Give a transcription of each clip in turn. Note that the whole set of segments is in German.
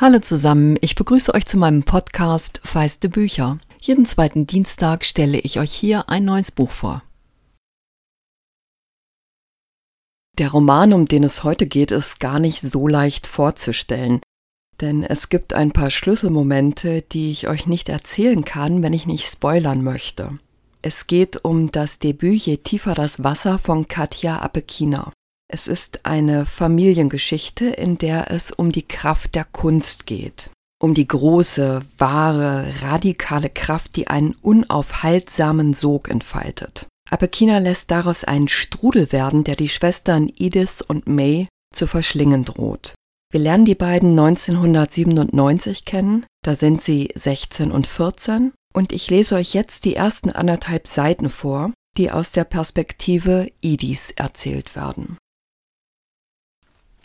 Hallo zusammen, ich begrüße euch zu meinem Podcast Feiste Bücher. Jeden zweiten Dienstag stelle ich euch hier ein neues Buch vor. Der Roman, um den es heute geht, ist gar nicht so leicht vorzustellen, denn es gibt ein paar Schlüsselmomente, die ich euch nicht erzählen kann, wenn ich nicht spoilern möchte. Es geht um das Debüt Je tiefer das Wasser von Katja Apekina. Es ist eine Familiengeschichte, in der es um die Kraft der Kunst geht. Um die große, wahre, radikale Kraft, die einen unaufhaltsamen Sog entfaltet. Apekina lässt daraus einen Strudel werden, der die Schwestern Edith und May zu verschlingen droht. Wir lernen die beiden 1997 kennen, da sind sie 16 und 14, und ich lese euch jetzt die ersten anderthalb Seiten vor, die aus der Perspektive Edis erzählt werden.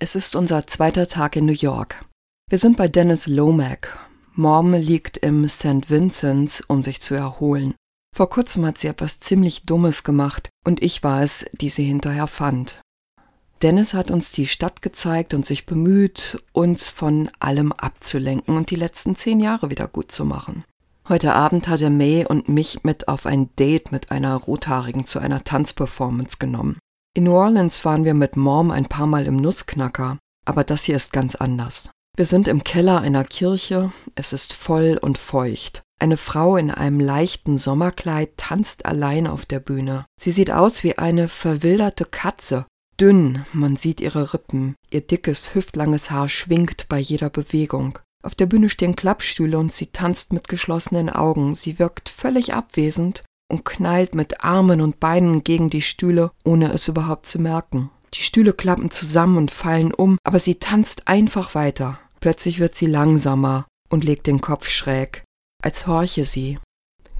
Es ist unser zweiter Tag in New York. Wir sind bei Dennis Lomack. Mom liegt im St. Vincent's, um sich zu erholen. Vor kurzem hat sie etwas ziemlich Dummes gemacht und ich war es, die sie hinterher fand. Dennis hat uns die Stadt gezeigt und sich bemüht, uns von allem abzulenken und die letzten zehn Jahre wieder gut zu machen. Heute Abend hat er May und mich mit auf ein Date mit einer Rothaarigen zu einer Tanzperformance genommen. In New Orleans waren wir mit Mom ein paar Mal im Nussknacker, aber das hier ist ganz anders. Wir sind im Keller einer Kirche, es ist voll und feucht. Eine Frau in einem leichten Sommerkleid tanzt allein auf der Bühne. Sie sieht aus wie eine verwilderte Katze. Dünn, man sieht ihre Rippen, ihr dickes, hüftlanges Haar schwingt bei jeder Bewegung. Auf der Bühne stehen Klappstühle und sie tanzt mit geschlossenen Augen. Sie wirkt völlig abwesend und knallt mit Armen und Beinen gegen die Stühle, ohne es überhaupt zu merken. Die Stühle klappen zusammen und fallen um, aber sie tanzt einfach weiter. Plötzlich wird sie langsamer und legt den Kopf schräg, als horche sie.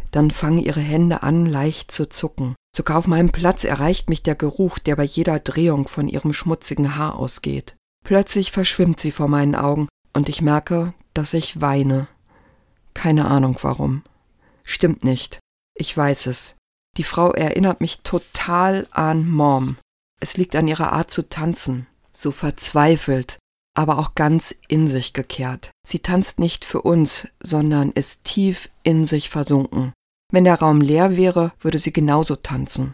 Dann fangen ihre Hände an, leicht zu zucken. Sogar auf meinem Platz erreicht mich der Geruch, der bei jeder Drehung von ihrem schmutzigen Haar ausgeht. Plötzlich verschwimmt sie vor meinen Augen und ich merke, dass ich weine. Keine Ahnung warum. Stimmt nicht. Ich weiß es. Die Frau erinnert mich total an Mom. Es liegt an ihrer Art zu tanzen, so verzweifelt, aber auch ganz in sich gekehrt. Sie tanzt nicht für uns, sondern ist tief in sich versunken. Wenn der Raum leer wäre, würde sie genauso tanzen.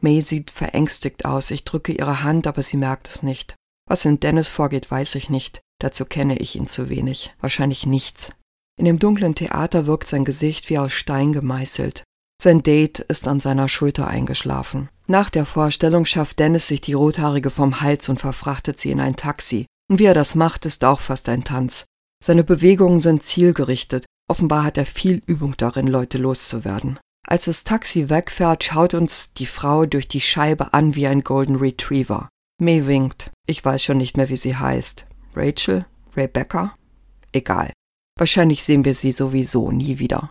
May sieht verängstigt aus. Ich drücke ihre Hand, aber sie merkt es nicht. Was in Dennis vorgeht, weiß ich nicht. Dazu kenne ich ihn zu wenig. Wahrscheinlich nichts. In dem dunklen Theater wirkt sein Gesicht wie aus Stein gemeißelt. Sein Date ist an seiner Schulter eingeschlafen. Nach der Vorstellung schafft Dennis sich die Rothaarige vom Hals und verfrachtet sie in ein Taxi. Und wie er das macht, ist auch fast ein Tanz. Seine Bewegungen sind zielgerichtet. Offenbar hat er viel Übung darin, Leute loszuwerden. Als das Taxi wegfährt, schaut uns die Frau durch die Scheibe an wie ein Golden Retriever. May winkt. Ich weiß schon nicht mehr, wie sie heißt. Rachel? Rebecca? Egal. Wahrscheinlich sehen wir sie sowieso nie wieder.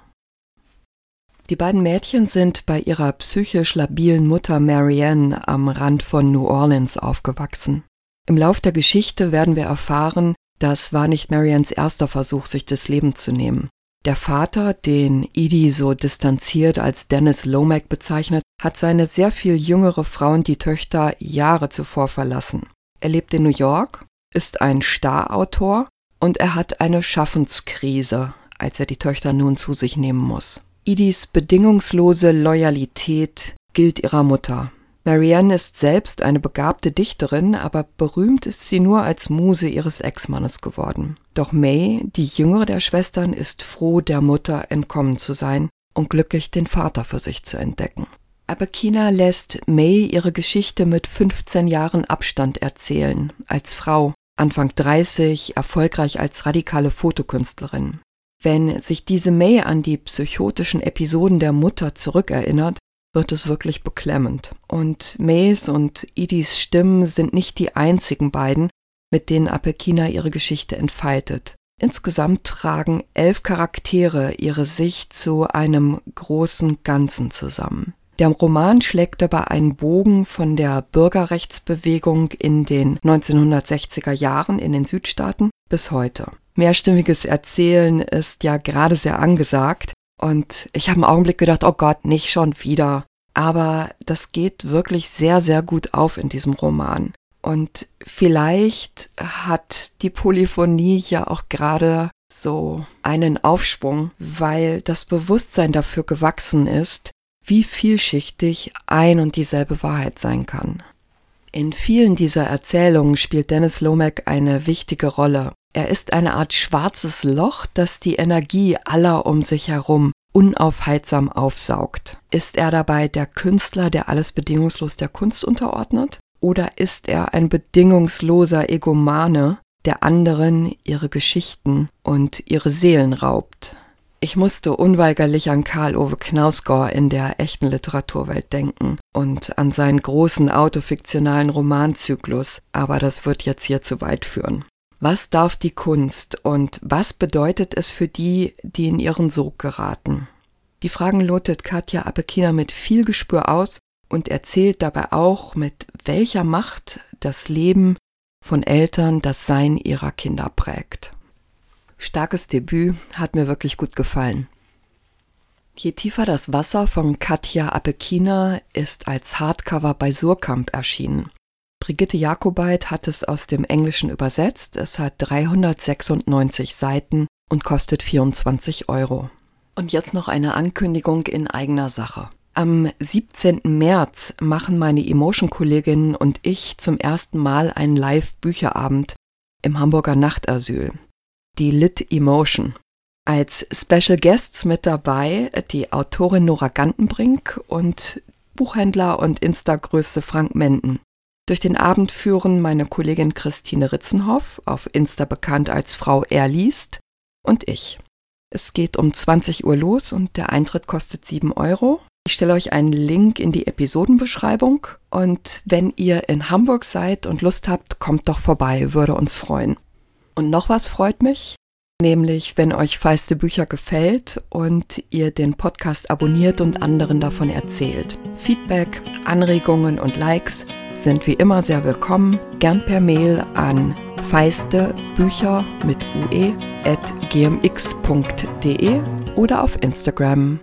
Die beiden Mädchen sind bei ihrer psychisch labilen Mutter Marianne am Rand von New Orleans aufgewachsen. Im Lauf der Geschichte werden wir erfahren, das war nicht Mariannes erster Versuch, sich das Leben zu nehmen. Der Vater, den Edie so distanziert als Dennis Lomack bezeichnet, hat seine sehr viel jüngere Frau und die Töchter Jahre zuvor verlassen. Er lebt in New York, ist ein Starautor und er hat eine Schaffenskrise, als er die Töchter nun zu sich nehmen muss. Idis bedingungslose Loyalität gilt ihrer Mutter. Marianne ist selbst eine begabte Dichterin, aber berühmt ist sie nur als Muse ihres Ex-Mannes geworden. Doch May, die jüngere der Schwestern, ist froh, der Mutter entkommen zu sein und glücklich, den Vater für sich zu entdecken. Aber Kina lässt May ihre Geschichte mit 15 Jahren Abstand erzählen, als Frau, Anfang 30, erfolgreich als radikale Fotokünstlerin. Wenn sich diese May an die psychotischen Episoden der Mutter zurückerinnert, wird es wirklich beklemmend. Und Mays und Idis Stimmen sind nicht die einzigen beiden, mit denen Apekina ihre Geschichte entfaltet. Insgesamt tragen elf Charaktere ihre Sicht zu einem großen Ganzen zusammen. Der Roman schlägt dabei einen Bogen von der Bürgerrechtsbewegung in den 1960er Jahren in den Südstaaten bis heute mehrstimmiges Erzählen ist ja gerade sehr angesagt. Und ich habe einen Augenblick gedacht, oh Gott, nicht schon wieder. Aber das geht wirklich sehr, sehr gut auf in diesem Roman. Und vielleicht hat die Polyphonie ja auch gerade so einen Aufschwung, weil das Bewusstsein dafür gewachsen ist, wie vielschichtig ein und dieselbe Wahrheit sein kann. In vielen dieser Erzählungen spielt Dennis Lomack eine wichtige Rolle. Er ist eine Art schwarzes Loch, das die Energie aller um sich herum unaufhaltsam aufsaugt. Ist er dabei der Künstler, der alles bedingungslos der Kunst unterordnet? Oder ist er ein bedingungsloser Egomane, der anderen ihre Geschichten und ihre Seelen raubt? Ich musste unweigerlich an Karl Ove Knausgård in der echten Literaturwelt denken und an seinen großen autofiktionalen Romanzyklus, aber das wird jetzt hier zu weit führen. Was darf die Kunst und was bedeutet es für die, die in ihren Sog geraten? Die Fragen lotet Katja Abekina mit viel Gespür aus und erzählt dabei auch, mit welcher Macht das Leben von Eltern das Sein ihrer Kinder prägt. Starkes Debüt hat mir wirklich gut gefallen. Je tiefer das Wasser von Katja Apekina ist als Hardcover bei Surkamp erschienen. Brigitte Jakobait hat es aus dem Englischen übersetzt. Es hat 396 Seiten und kostet 24 Euro. Und jetzt noch eine Ankündigung in eigener Sache. Am 17. März machen meine Emotion-Kolleginnen und ich zum ersten Mal einen Live-Bücherabend im Hamburger Nachtasyl. Die Lit Emotion. Als Special Guests mit dabei die Autorin Nora Gantenbrink und Buchhändler und Insta-Größe Frank Menden. Durch den Abend führen meine Kollegin Christine Ritzenhoff, auf Insta bekannt als Frau Erliest, und ich. Es geht um 20 Uhr los und der Eintritt kostet 7 Euro. Ich stelle euch einen Link in die Episodenbeschreibung und wenn ihr in Hamburg seid und Lust habt, kommt doch vorbei, würde uns freuen. Und noch was freut mich, nämlich wenn euch feiste Bücher gefällt und ihr den Podcast abonniert und anderen davon erzählt. Feedback, Anregungen und Likes sind wie immer sehr willkommen. Gern per Mail an feiste Bücher mit ue at gmx.de oder auf Instagram.